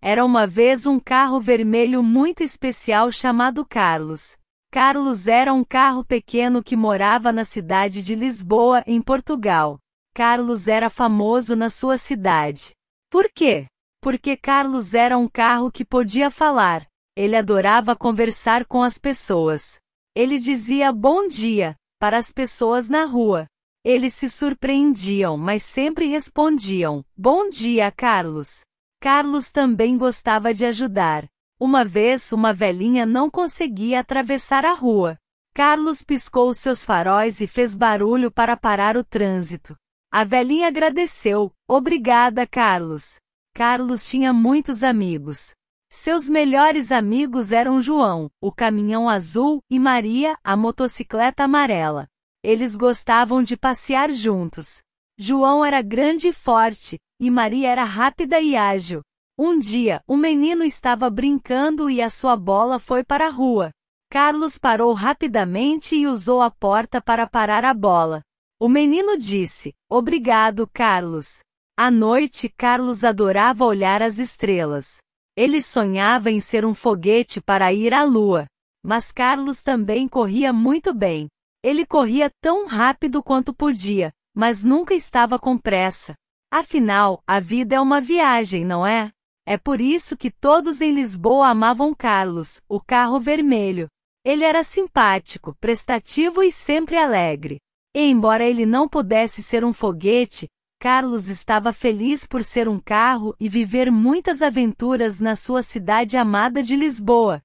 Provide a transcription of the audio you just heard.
Era uma vez um carro vermelho muito especial chamado Carlos. Carlos era um carro pequeno que morava na cidade de Lisboa, em Portugal. Carlos era famoso na sua cidade. Por quê? Porque Carlos era um carro que podia falar. Ele adorava conversar com as pessoas. Ele dizia bom dia para as pessoas na rua. Eles se surpreendiam, mas sempre respondiam: Bom dia, Carlos. Carlos também gostava de ajudar. Uma vez uma velhinha não conseguia atravessar a rua. Carlos piscou seus faróis e fez barulho para parar o trânsito. A velhinha agradeceu. Obrigada, Carlos. Carlos tinha muitos amigos. Seus melhores amigos eram João, o caminhão azul, e Maria, a motocicleta amarela. Eles gostavam de passear juntos. João era grande e forte, e Maria era rápida e ágil. Um dia, o um menino estava brincando e a sua bola foi para a rua. Carlos parou rapidamente e usou a porta para parar a bola. O menino disse: Obrigado, Carlos. À noite, Carlos adorava olhar as estrelas. Ele sonhava em ser um foguete para ir à lua. Mas Carlos também corria muito bem. Ele corria tão rápido quanto podia, mas nunca estava com pressa. Afinal, a vida é uma viagem, não é? É por isso que todos em Lisboa amavam Carlos, o carro vermelho. Ele era simpático, prestativo e sempre alegre. E embora ele não pudesse ser um foguete, Carlos estava feliz por ser um carro e viver muitas aventuras na sua cidade amada de Lisboa.